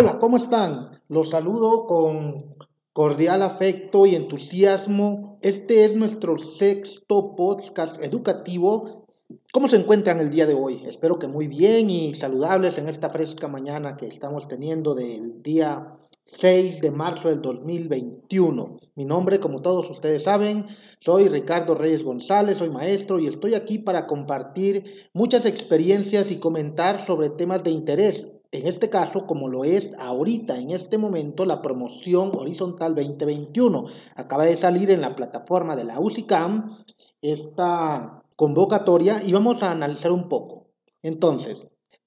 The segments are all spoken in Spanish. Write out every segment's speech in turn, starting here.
Hola, ¿cómo están? Los saludo con cordial afecto y entusiasmo. Este es nuestro sexto podcast educativo. ¿Cómo se encuentran el día de hoy? Espero que muy bien y saludables en esta fresca mañana que estamos teniendo del día 6 de marzo del 2021. Mi nombre, como todos ustedes saben, soy Ricardo Reyes González, soy maestro y estoy aquí para compartir muchas experiencias y comentar sobre temas de interés en este caso, como lo es ahorita, en este momento, la promoción horizontal 2021. Acaba de salir en la plataforma de la UCICAM esta convocatoria y vamos a analizar un poco. Entonces,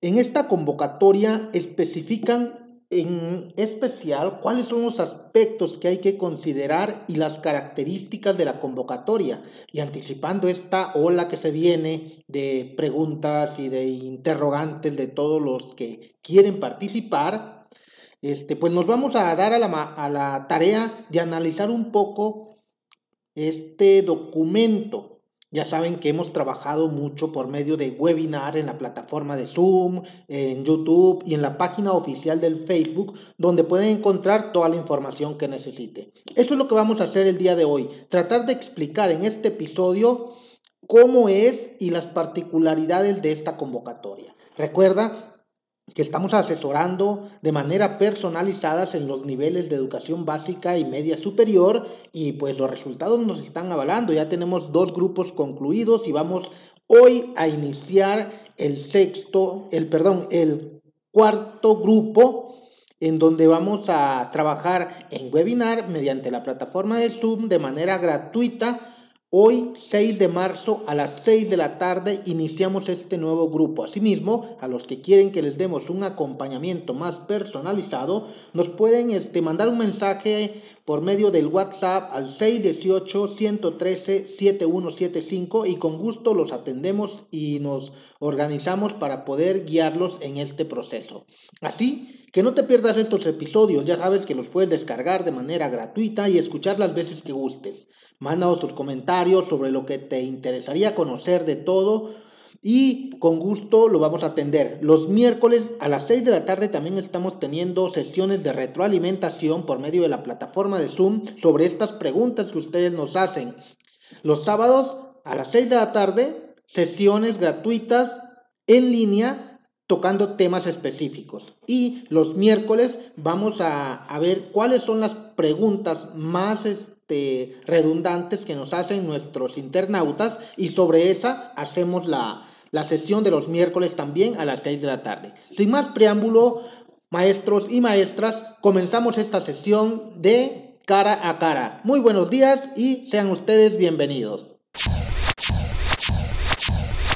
en esta convocatoria especifican en especial cuáles son los aspectos que hay que considerar y las características de la convocatoria y anticipando esta ola que se viene de preguntas y de interrogantes de todos los que quieren participar, este, pues nos vamos a dar a la, a la tarea de analizar un poco este documento ya saben que hemos trabajado mucho por medio de webinar en la plataforma de Zoom, en YouTube y en la página oficial del Facebook, donde pueden encontrar toda la información que necesite. Eso es lo que vamos a hacer el día de hoy, tratar de explicar en este episodio cómo es y las particularidades de esta convocatoria. Recuerda que estamos asesorando de manera personalizada en los niveles de educación básica y media superior y pues los resultados nos están avalando. Ya tenemos dos grupos concluidos y vamos hoy a iniciar el sexto, el perdón, el cuarto grupo en donde vamos a trabajar en webinar mediante la plataforma de Zoom de manera gratuita Hoy, 6 de marzo, a las 6 de la tarde, iniciamos este nuevo grupo. Asimismo, a los que quieren que les demos un acompañamiento más personalizado, nos pueden este, mandar un mensaje por medio del WhatsApp al 618-113-7175 y con gusto los atendemos y nos organizamos para poder guiarlos en este proceso. Así que no te pierdas estos episodios, ya sabes que los puedes descargar de manera gratuita y escuchar las veces que gustes. Mándanos tus comentarios sobre lo que te interesaría conocer de todo y con gusto lo vamos a atender. Los miércoles a las 6 de la tarde también estamos teniendo sesiones de retroalimentación por medio de la plataforma de Zoom sobre estas preguntas que ustedes nos hacen. Los sábados a las 6 de la tarde, sesiones gratuitas en línea tocando temas específicos. Y los miércoles vamos a, a ver cuáles son las preguntas más este, redundantes que nos hacen nuestros internautas y sobre esa hacemos la, la sesión de los miércoles también a las 6 de la tarde. Sin más preámbulo, maestros y maestras, comenzamos esta sesión de cara a cara. Muy buenos días y sean ustedes bienvenidos.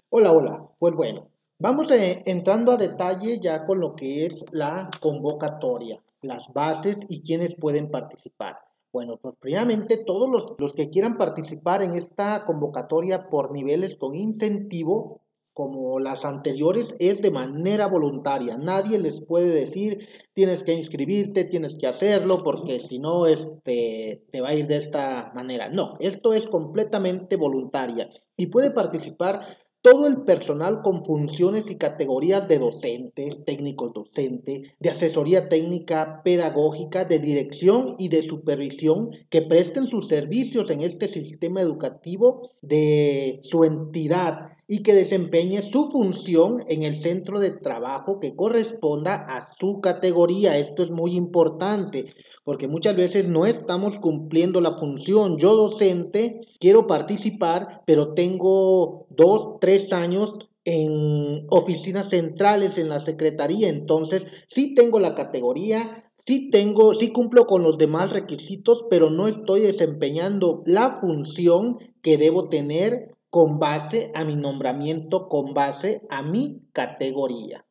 Hola, hola. Pues bueno, vamos eh, entrando a detalle ya con lo que es la convocatoria, las bases y quienes pueden participar. Bueno, pues primeramente todos los, que quieran participar en esta convocatoria por niveles con incentivo, como las anteriores, es de manera voluntaria. Nadie les puede decir tienes que inscribirte, tienes que hacerlo, porque si no este, te va a ir de esta manera. No, esto es completamente voluntaria y puede participar todo el personal con funciones y categorías de docentes, técnicos docentes, de asesoría técnica pedagógica, de dirección y de supervisión que presten sus servicios en este sistema educativo de su entidad y que desempeñe su función en el centro de trabajo que corresponda a su categoría. Esto es muy importante porque muchas veces no estamos cumpliendo la función. Yo docente quiero participar, pero tengo dos, tres años en oficinas centrales, en la secretaría, entonces sí tengo la categoría, sí tengo, sí cumplo con los demás requisitos, pero no estoy desempeñando la función que debo tener con base a mi nombramiento, con base a mi categoría.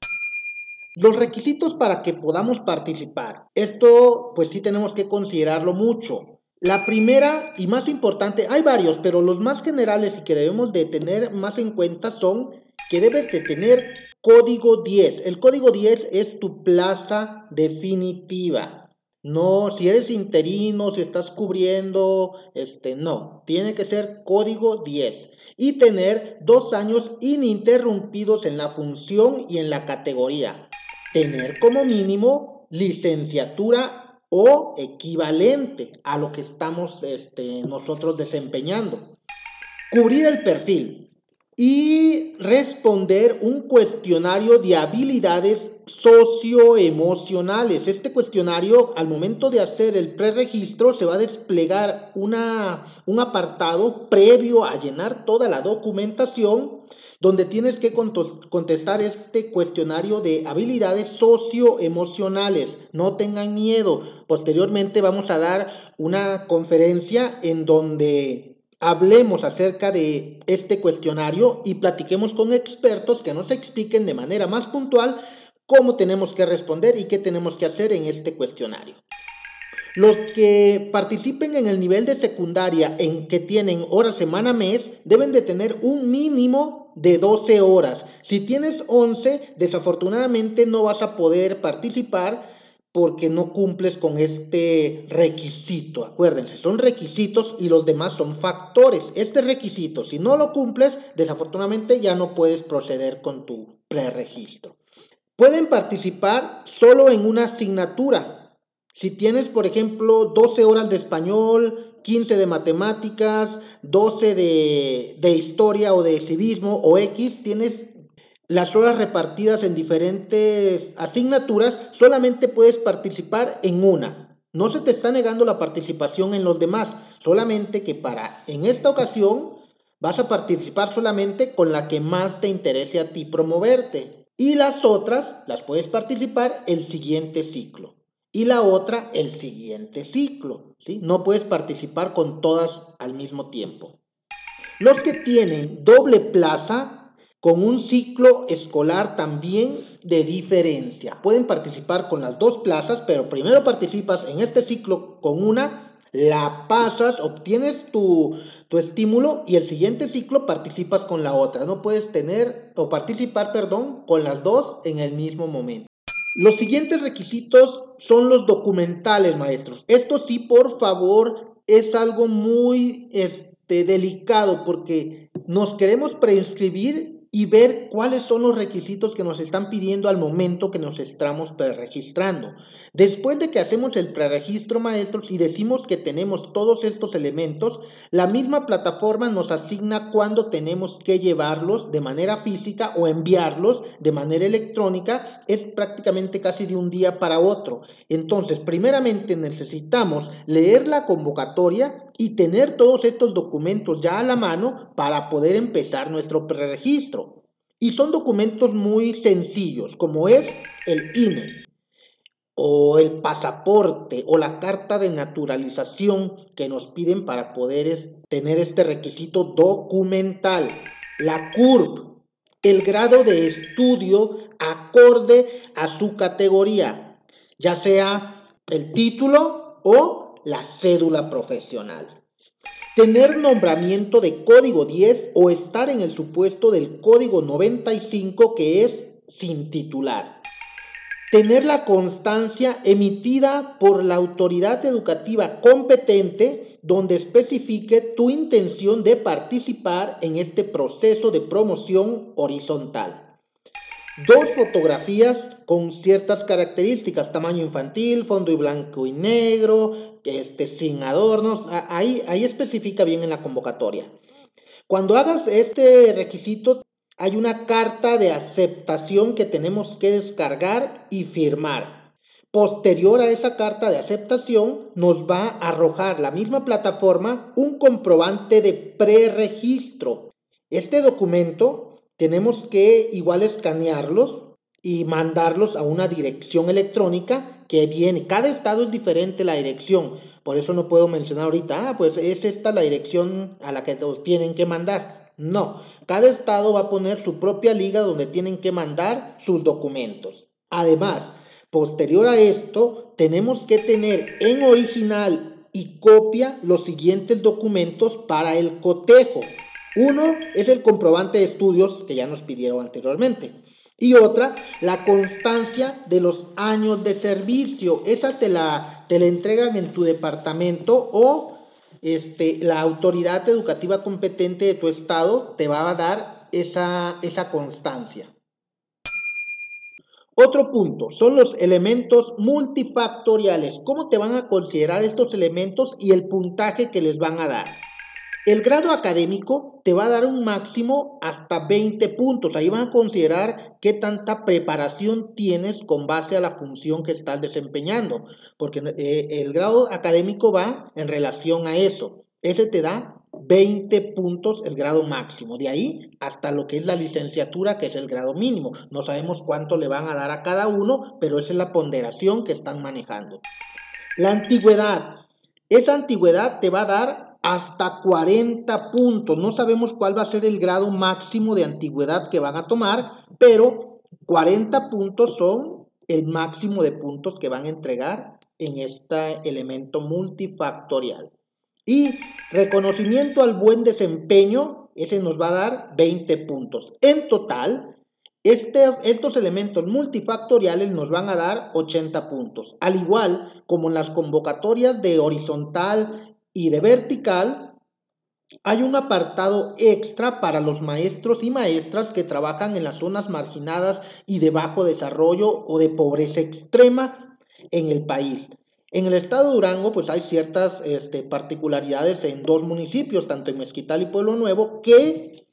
Los requisitos para que podamos participar. Esto pues sí tenemos que considerarlo mucho. La primera y más importante, hay varios, pero los más generales y que debemos de tener más en cuenta son que debes de tener código 10. El código 10 es tu plaza definitiva. No, si eres interino, si estás cubriendo, este, no, tiene que ser código 10 y tener dos años ininterrumpidos en la función y en la categoría tener como mínimo licenciatura o equivalente a lo que estamos este, nosotros desempeñando. Cubrir el perfil y responder un cuestionario de habilidades socioemocionales. Este cuestionario, al momento de hacer el preregistro, se va a desplegar una, un apartado previo a llenar toda la documentación donde tienes que contestar este cuestionario de habilidades socioemocionales. No tengan miedo. Posteriormente vamos a dar una conferencia en donde hablemos acerca de este cuestionario y platiquemos con expertos que nos expliquen de manera más puntual cómo tenemos que responder y qué tenemos que hacer en este cuestionario. Los que participen en el nivel de secundaria en que tienen hora, semana, mes, deben de tener un mínimo de 12 horas. Si tienes 11, desafortunadamente no vas a poder participar porque no cumples con este requisito. Acuérdense, son requisitos y los demás son factores. Este requisito, si no lo cumples, desafortunadamente ya no puedes proceder con tu preregistro. Pueden participar solo en una asignatura. Si tienes, por ejemplo, 12 horas de español, 15 de matemáticas, 12 de, de historia o de civismo o X, tienes las horas repartidas en diferentes asignaturas, solamente puedes participar en una. No se te está negando la participación en los demás, solamente que para en esta ocasión vas a participar solamente con la que más te interese a ti promoverte. Y las otras las puedes participar el siguiente ciclo. Y la otra el siguiente ciclo. ¿sí? No puedes participar con todas al mismo tiempo. Los que tienen doble plaza con un ciclo escolar también de diferencia. Pueden participar con las dos plazas, pero primero participas en este ciclo con una la pasas, obtienes tu, estímulo y el siguiente ciclo participas con la otra. No puedes tener o participar, perdón, con las dos en el mismo momento. Los siguientes requisitos son los documentales, maestros. Esto sí, por favor, es algo muy este, delicado porque nos queremos preinscribir y ver cuáles son los requisitos que nos están pidiendo al momento que nos estamos preregistrando. Después de que hacemos el preregistro, maestros, y decimos que tenemos todos estos elementos, la misma plataforma nos asigna cuándo tenemos que llevarlos de manera física o enviarlos de manera electrónica. Es prácticamente casi de un día para otro. Entonces, primeramente necesitamos leer la convocatoria y tener todos estos documentos ya a la mano para poder empezar nuestro preregistro. Y son documentos muy sencillos, como es el INE, o el pasaporte o la carta de naturalización que nos piden para poder tener este requisito documental. La CURP, el grado de estudio acorde a su categoría, ya sea el título o la cédula profesional. Tener nombramiento de código 10 o estar en el supuesto del código 95 que es sin titular tener la constancia emitida por la autoridad educativa competente donde especifique tu intención de participar en este proceso de promoción horizontal. Dos fotografías con ciertas características, tamaño infantil, fondo y blanco y negro, este, sin adornos, ahí, ahí especifica bien en la convocatoria. Cuando hagas este requisito, hay una carta de aceptación que tenemos que descargar y firmar. Posterior a esa carta de aceptación nos va a arrojar la misma plataforma un comprobante de preregistro. Este documento tenemos que igual escanearlos y mandarlos a una dirección electrónica que viene. Cada estado es diferente la dirección. Por eso no puedo mencionar ahorita, ah, pues es esta la dirección a la que nos tienen que mandar. No, cada estado va a poner su propia liga donde tienen que mandar sus documentos. Además, posterior a esto, tenemos que tener en original y copia los siguientes documentos para el cotejo. Uno es el comprobante de estudios que ya nos pidieron anteriormente. Y otra, la constancia de los años de servicio. Esa te la, te entregan en tu departamento o este, la autoridad educativa competente de tu estado te va a dar esa, esa constancia. Otro punto son los elementos multifactoriales. ¿Cómo te van a considerar estos elementos y el puntaje que les van a dar? El grado académico te va a dar un máximo hasta 20 puntos. Ahí van a considerar qué tanta preparación tienes con base a la función que estás desempeñando. Porque eh, el grado académico va en relación a eso. Ese te da 20 puntos el grado máximo. De ahí hasta lo que es la licenciatura, que es el grado mínimo. No sabemos cuánto le van a dar a cada uno, pero esa es la ponderación que están manejando. La antigüedad. Esa antigüedad te va a dar hasta 40 puntos. No sabemos cuál va a ser el grado máximo de antigüedad que van a tomar, pero 40 puntos son el máximo de puntos que van a entregar en este elemento multifactorial. Y reconocimiento al buen desempeño, ese nos va a dar 20 puntos. En total, este, estos elementos multifactoriales nos van a dar 80 puntos. Al igual como en las convocatorias de horizontal y de vertical, hay un apartado extra para los maestros y maestras que trabajan en las zonas marginadas y de bajo desarrollo o de pobreza extrema en el país. En el estado de Durango, pues hay ciertas este, particularidades en dos municipios, tanto en Mezquital y Pueblo Nuevo, que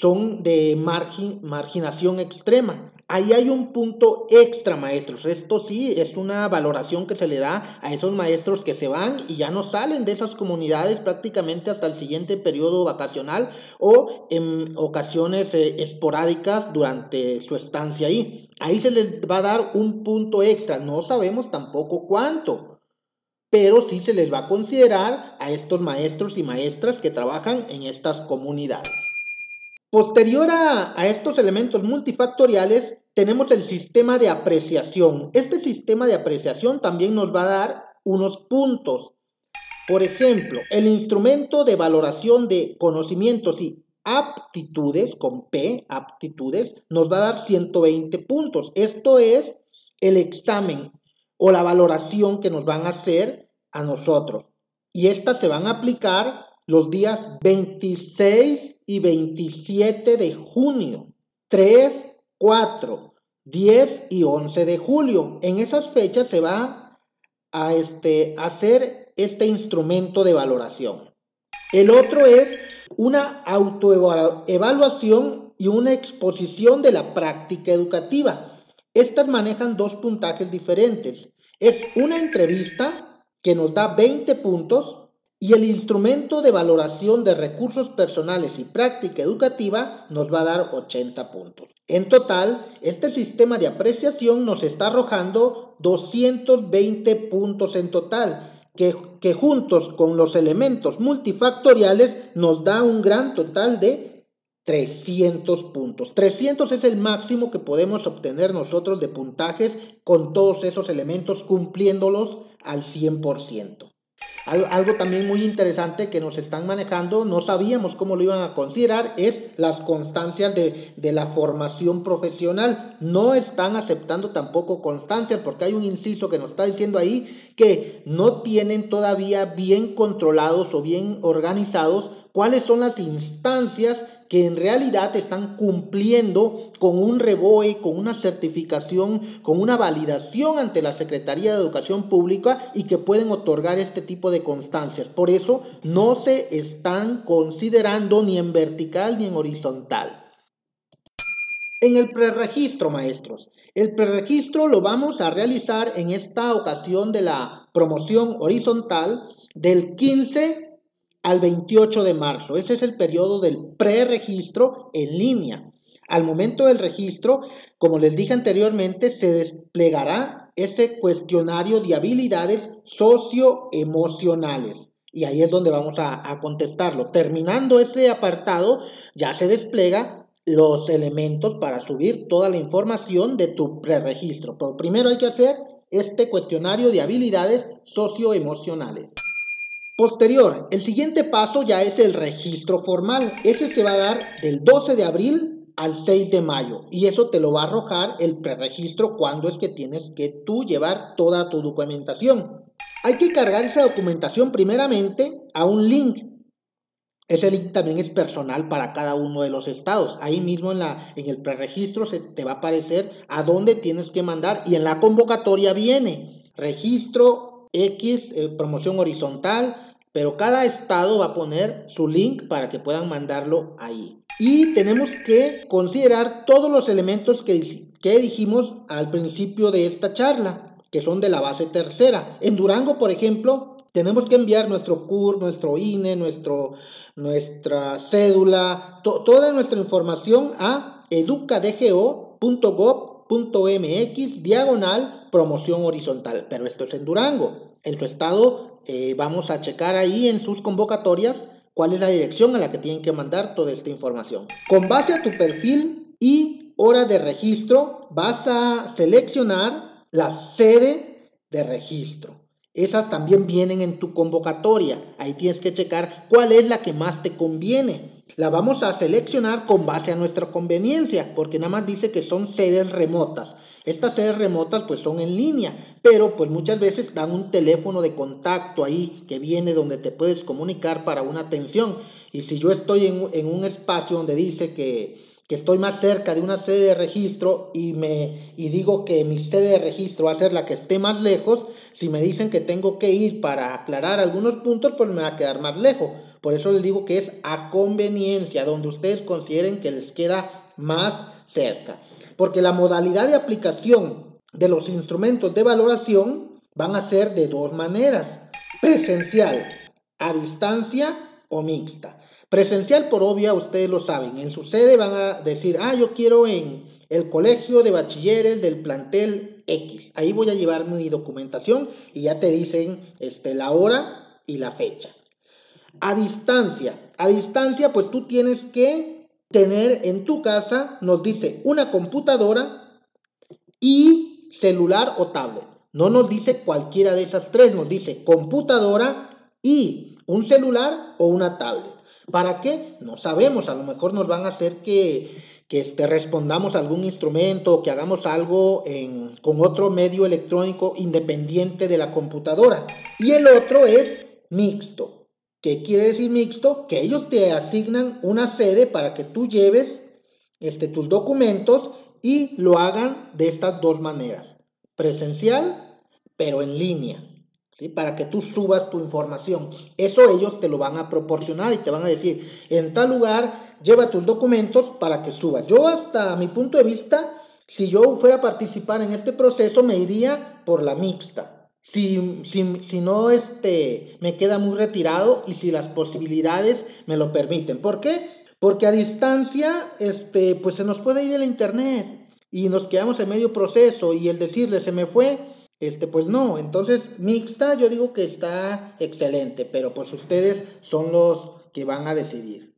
son de marginación extrema. Ahí hay un punto extra, maestros. Esto sí es una valoración que se le da a esos maestros que se van y ya no salen de esas comunidades prácticamente hasta el siguiente periodo vacacional o en ocasiones eh, esporádicas durante su estancia ahí. Ahí se les va a dar un punto extra. No sabemos tampoco cuánto, pero sí se les va a considerar a estos maestros y maestras que trabajan en estas comunidades. Posterior a, estos elementos multifactoriales, tenemos el sistema de apreciación. Este sistema de apreciación también nos va a dar unos puntos. Por ejemplo, el instrumento de valoración de conocimientos y aptitudes, con P, aptitudes, nos va a dar 120 puntos. Esto es el examen o la valoración que nos van a hacer a nosotros. Y estas se van a aplicar los días 26 y 27 de junio, 3, 4, 10 y 11 de julio. En esas fechas se va a este, hacer este instrumento de valoración. El otro es una autoevaluación y una exposición de la práctica educativa. Estas manejan dos puntajes diferentes. Es una entrevista que nos da 20 puntos y el instrumento de valoración de recursos personales y práctica educativa nos va a dar 80 puntos. En total, este sistema de apreciación nos está arrojando 220 puntos en total, que, juntos con los elementos multifactoriales nos da un gran total de 300 puntos. 300 es el máximo que podemos obtener nosotros de puntajes con todos esos elementos cumpliéndolos al 100%. Algo también muy interesante que nos están manejando, no sabíamos cómo lo iban a considerar, es las constancias de, de, la formación profesional. No están aceptando tampoco constancias porque hay un inciso que nos está diciendo ahí que no tienen todavía bien controlados o bien organizados cuáles son las instancias que en realidad están cumpliendo con un reboe, con una certificación, con una validación ante la Secretaría de Educación Pública y que pueden otorgar este tipo de constancias. Por eso no se están considerando ni en vertical ni en horizontal. En el preregistro, maestros. El preregistro lo vamos a realizar en esta ocasión de la promoción horizontal del 15 al 28 de marzo. Ese es el periodo del preregistro en línea. Al momento del registro, como les dije anteriormente, se desplegará este cuestionario de habilidades socioemocionales. Y ahí es donde vamos a, a contestarlo. Terminando ese apartado, ya se despliega los elementos para subir toda la información de tu preregistro. Pero primero hay que hacer este cuestionario de habilidades socioemocionales. Posterior, el siguiente paso ya es el registro formal. Ese se va a dar del 12 de abril al 6 de mayo y eso te lo va a arrojar el preregistro cuando es que tienes que tú llevar toda tu documentación. Hay que cargar esa documentación primeramente a un link Ese link también es personal para cada uno de los estados. Ahí mismo en, la, en el preregistro se te va a aparecer a dónde tienes que mandar y en la convocatoria viene registro X, eh, promoción horizontal, pero cada estado va a poner su link para que puedan mandarlo ahí. Y tenemos que considerar todos los elementos que, que dijimos al principio de esta charla, que son de la base tercera. En Durango, por ejemplo, tenemos que enviar nuestro CUR, nuestro INE, nuestro, nuestra cédula, toda nuestra información a educadgo.gov.mx diagonal promoción horizontal. Pero esto es en Durango. En tu estado eh, vamos a checar ahí en sus convocatorias cuál es la dirección a la que tienen que mandar toda esta información. Con base a tu perfil y hora de registro, vas a seleccionar la sede de registro. Esas también vienen en tu convocatoria. Ahí tienes que checar cuál es la que más te conviene. La vamos a seleccionar con base a nuestra conveniencia, porque nada más dice que son sedes remotas. Estas sedes remotas pues son en línea, pero pues muchas veces dan un teléfono de contacto ahí que viene donde te puedes comunicar para una atención. Y si yo estoy en, en un espacio donde dice que que estoy más cerca de una sede de registro y, me, y digo que mi sede de registro va a ser la que esté más lejos, si me dicen que tengo que ir para aclarar algunos puntos, pues me va a quedar más lejos. Por eso les digo que es a conveniencia, donde ustedes consideren que les queda más cerca. Porque la modalidad de aplicación de los instrumentos de valoración van a ser de dos maneras, presencial, a distancia o mixta. Presencial, por obvia, ustedes lo saben. En su sede van a decir, ah, yo quiero en el colegio de bachilleres del plantel X. Ahí voy a llevar mi documentación y ya te dicen este, la hora y la fecha. A distancia. A distancia, pues tú tienes que tener en tu casa, nos dice, una computadora y celular o tablet. No nos dice cualquiera de esas tres, nos dice computadora y un celular o una tablet. ¿Para qué? No sabemos, a lo mejor nos van a hacer que, que este, respondamos a algún instrumento o que hagamos algo con otro medio electrónico independiente de la computadora. Y el otro es mixto. ¿Qué quiere decir mixto? Que ellos te asignan una sede para que tú lleves este, tus documentos y lo hagan de estas dos maneras. Presencial, pero en línea para que tú subas tu información. Eso ellos te lo van a proporcionar y te van a decir, en tal lugar, lleva tus documentos para que subas. Yo hasta mi punto de vista, si yo fuera a participar en este proceso, me iría por la mixta. Si, si, si no este, me queda muy retirado y si las posibilidades me lo permiten. ¿Por qué? Porque a distancia este, pues se nos puede ir el internet y nos quedamos en medio proceso y el decirle se me fue, este, pues no, entonces mixta yo digo que está excelente, pero pues ustedes son los que van a decidir.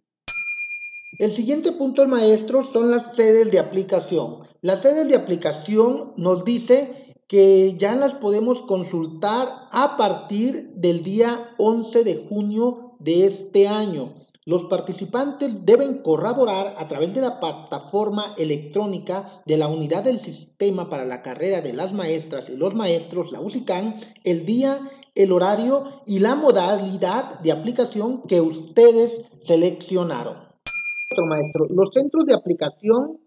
El siguiente punto maestro son las sedes de aplicación. Las sedes de aplicación nos dice que ya las podemos consultar a partir del día 11 de junio de este año. Los participantes deben corroborar a través de la plataforma electrónica de la unidad del sistema para la carrera de las maestras y los maestros, la UCICAN, el día, el horario y la modalidad de aplicación que ustedes seleccionaron. Maestro, los centros de aplicación,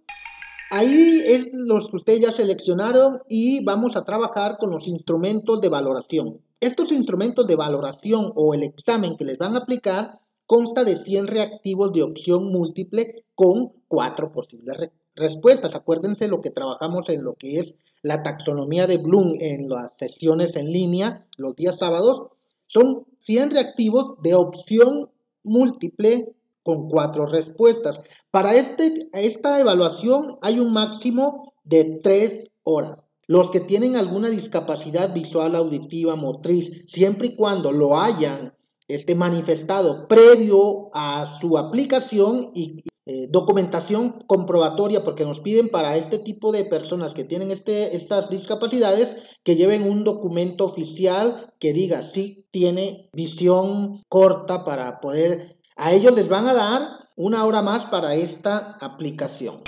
ahí es los que ustedes ya seleccionaron y vamos a trabajar con los instrumentos de valoración. Estos instrumentos de valoración o el examen que les van a aplicar consta de 100 reactivos de opción múltiple con cuatro posibles respuestas. Acuérdense lo que trabajamos en lo que es la taxonomía de Bloom en las sesiones en línea los días sábados. Son 100 reactivos de opción múltiple con cuatro respuestas. Para este, esta evaluación hay un máximo de tres horas. Los que tienen alguna discapacidad visual, auditiva, motriz, siempre y cuando lo hayan este, manifestado previo a su aplicación y eh, documentación comprobatoria, porque nos piden para este tipo de personas que tienen este, estas discapacidades que lleven un documento oficial que diga si tiene visión corta para poder, a ellos les van a dar una hora más para esta aplicación.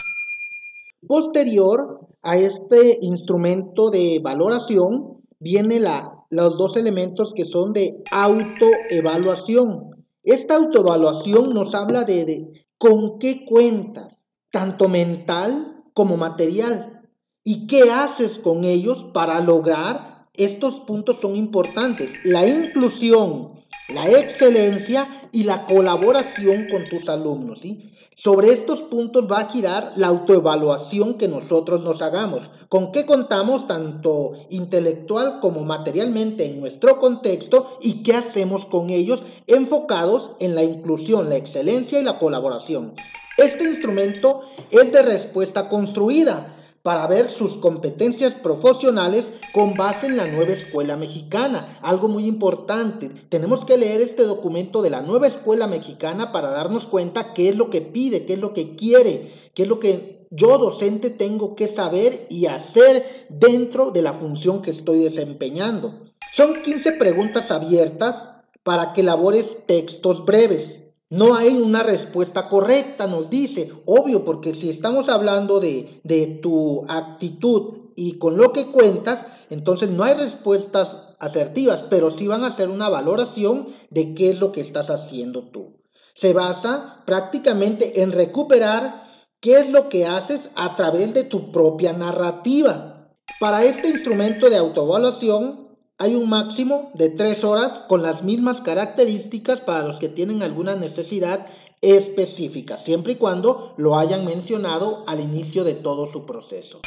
Posterior a este instrumento de valoración viene la los dos elementos que son de autoevaluación. Esta autoevaluación nos habla de, de con qué cuentas, tanto mental como material, y qué haces con ellos para lograr estos puntos son importantes. La inclusión, la excelencia y la colaboración con tus alumnos. ¿sí? Sobre estos puntos va a girar la autoevaluación que nosotros nos hagamos. ¿Con qué contamos tanto intelectual como materialmente en nuestro contexto y qué hacemos con ellos enfocados en la inclusión, la excelencia y la colaboración? Este instrumento es de respuesta construida para ver sus competencias profesionales con base en la nueva escuela mexicana. Algo muy importante, tenemos que leer este documento de la nueva escuela mexicana para darnos cuenta qué es lo que pide, qué es lo que quiere, qué es lo que yo docente tengo que saber y hacer dentro de la función que estoy desempeñando. Son 15 preguntas abiertas para que elabores textos breves. No hay una respuesta correcta, nos dice. Obvio, porque si estamos hablando de, de tu actitud y con lo que cuentas, entonces no hay respuestas asertivas, pero sí van a hacer una valoración de qué es lo que estás haciendo tú. Se basa prácticamente en recuperar qué es lo que haces a través de tu propia narrativa. Para este instrumento de autoevaluación hay un máximo de tres horas con las mismas características para los que tienen alguna necesidad específica, siempre y cuando lo hayan mencionado al inicio de todo su proceso.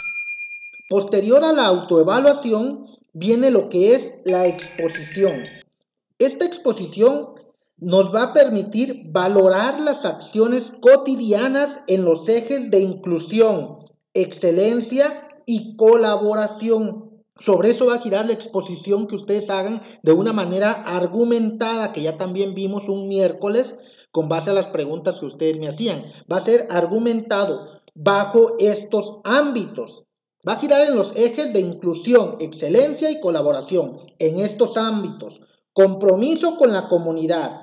Posterior a la autoevaluación viene lo que es la exposición. Esta exposición nos va a permitir valorar las acciones cotidianas en los ejes de inclusión, excelencia y colaboración. Sobre eso va a girar la exposición que ustedes hagan de una manera argumentada, que ya también vimos un miércoles con base a las preguntas que ustedes me hacían. Va a ser argumentado bajo estos ámbitos. Va a girar en los ejes de inclusión, excelencia y colaboración. En estos ámbitos, compromiso con la comunidad,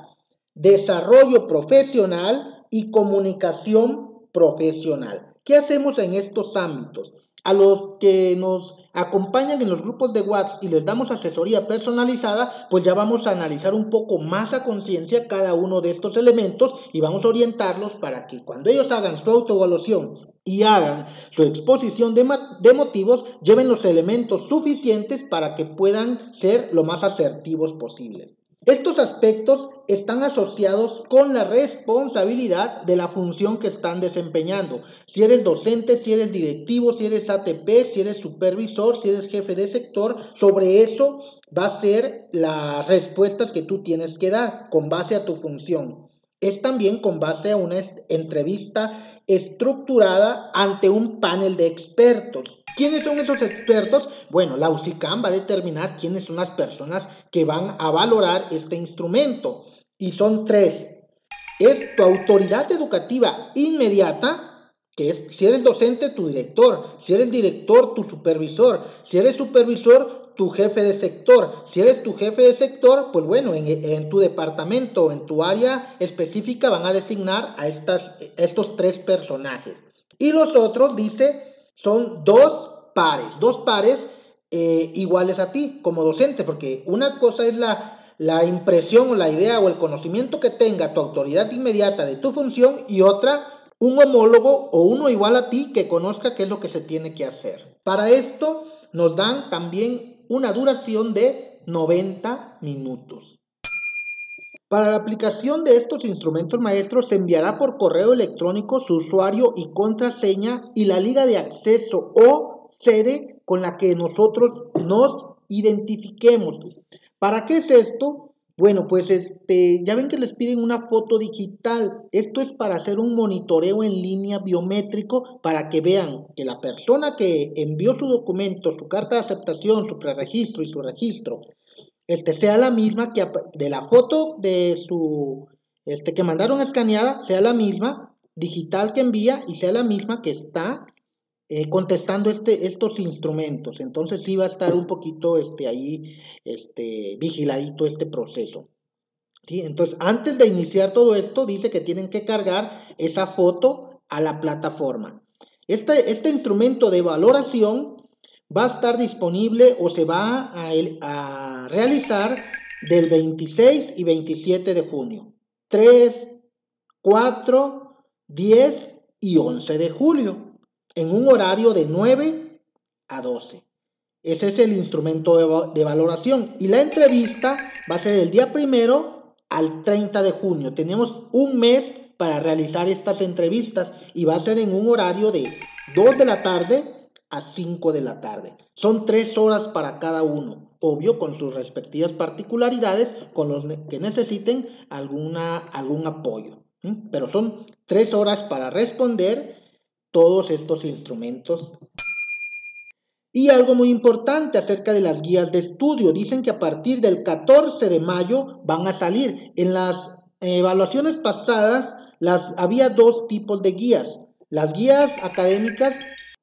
desarrollo profesional y comunicación profesional. ¿Qué hacemos en estos ámbitos? A los que nos acompañan en los grupos de WhatsApp y les damos asesoría personalizada, pues ya vamos a analizar un poco más a conciencia cada uno de estos elementos y vamos a orientarlos para que cuando ellos hagan su autoevaluación y hagan su exposición de, motivos, lleven los elementos suficientes para que puedan ser lo más asertivos posibles. Estos aspectos están asociados con la responsabilidad de la función que están desempeñando. Si eres docente, si eres directivo, si eres ATP, si eres supervisor, si eres jefe de sector, sobre eso va a ser las respuestas que tú tienes que dar con base a tu función. Es también con base a una entrevista estructurada ante un panel de expertos. ¿Quiénes son esos expertos? Bueno, la UCICAM va a determinar quiénes son las personas que van a valorar este instrumento. Y son tres. Es tu autoridad educativa inmediata, que es si eres docente, tu director. Si eres director, tu supervisor. Si eres supervisor, tu jefe de sector. Si eres tu jefe de sector, pues bueno, en, tu departamento, en tu área específica van a designar a estas, estos tres personajes. Y los otros, dice, son dos pares, dos pares eh, iguales a ti como docente, porque una cosa es la, la impresión o la idea o el conocimiento que tenga tu autoridad inmediata de tu función y otra un homólogo o uno igual a ti que conozca qué es lo que se tiene que hacer. Para esto nos dan también una duración de 90 minutos. Para la aplicación de estos instrumentos maestros se enviará por correo electrónico su usuario y contraseña y la liga de acceso o sede con la que nosotros nos identifiquemos. ¿Para qué es esto? Bueno, pues este, ya ven que les piden una foto digital. Esto es para hacer un monitoreo en línea biométrico para que vean que la persona que envió su documento, su carta de aceptación, su preregistro y su registro este, sea la misma que de la foto de su, este, que mandaron escaneada, sea la misma digital que envía y sea la misma que está eh, contestando este, estos instrumentos. Entonces sí va a estar un poquito este, ahí este, vigiladito este proceso. ¿sí? Entonces, antes de iniciar todo esto, dice que tienen que cargar esa foto a la plataforma. Este, este instrumento de valoración va a estar disponible o se va a, a realizar del 26 y 27 de junio. 3, 4, 10 y 11 de julio, en un horario de 9 a 12. Ese es el instrumento de, valoración. Y la entrevista va a ser el día primero al 30 de junio. Tenemos un mes para realizar estas entrevistas y va a ser en un horario de 2 de la tarde a 5 de la tarde. Son 3 horas para cada uno, obvio con sus respectivas particularidades, con los que necesiten alguna, algún apoyo. Pero son 3 horas para responder todos estos instrumentos. Y algo muy importante acerca de las guías de estudio. Dicen que a partir del 14 de mayo van a salir. En las evaluaciones pasadas las, había dos tipos de guías, las guías académicas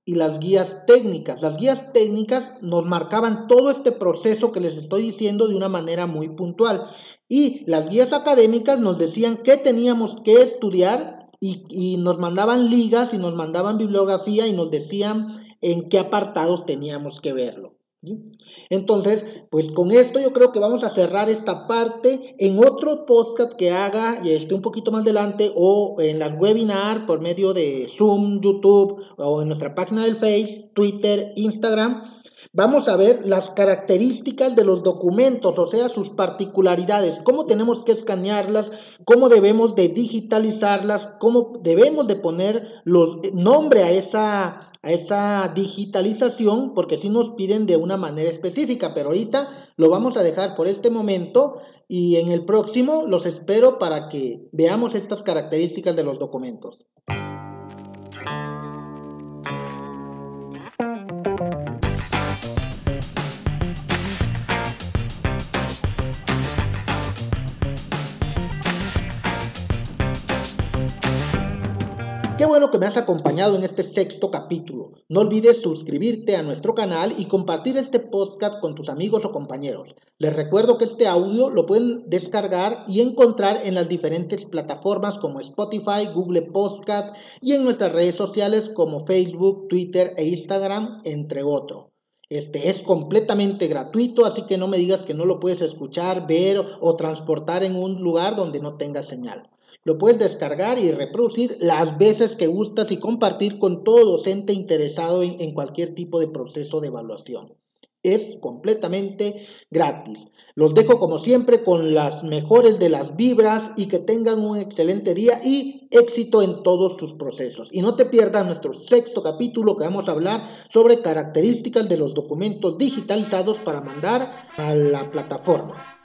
y las guías técnicas. Las guías técnicas nos marcaban todo este proceso que les estoy diciendo de una manera muy puntual. Y las guías académicas nos decían qué teníamos que estudiar y, y nos mandaban ligas y nos mandaban bibliografía y nos decían en qué apartados teníamos que verlo. Entonces, pues con esto yo creo que vamos a cerrar esta parte en otro podcast que haga y esté un poquito más adelante o en las webinar por medio de Zoom, YouTube o en nuestra página del Face, Twitter, Instagram. Vamos a ver las características de los documentos, o sea, sus particularidades, cómo tenemos que escanearlas, cómo debemos de digitalizarlas, cómo debemos de poner los, nombre a esa a esa digitalización porque si nos piden de una manera específica, pero ahorita lo vamos a dejar por este momento y en el próximo los espero para que veamos estas características de los documentos. Qué bueno que me has acompañado en este sexto capítulo. No olvides suscribirte a nuestro canal y compartir este podcast con tus amigos o compañeros. Les recuerdo que este audio lo pueden descargar y encontrar en las diferentes plataformas como Spotify, Google Podcast y en nuestras redes sociales como Facebook, Twitter e Instagram, entre otros. Este es completamente gratuito, así que no me digas que no lo puedes escuchar, ver o transportar en un lugar donde no tenga señal. Lo puedes descargar y reproducir las veces que gustas y compartir con todo docente interesado en, cualquier tipo de proceso de evaluación. Es completamente gratis. Los dejo como siempre con las mejores de las vibras y que tengan un excelente día y éxito en todos sus procesos. Y no te pierdas nuestro sexto capítulo que vamos a hablar sobre características de los documentos digitalizados para mandar a la plataforma.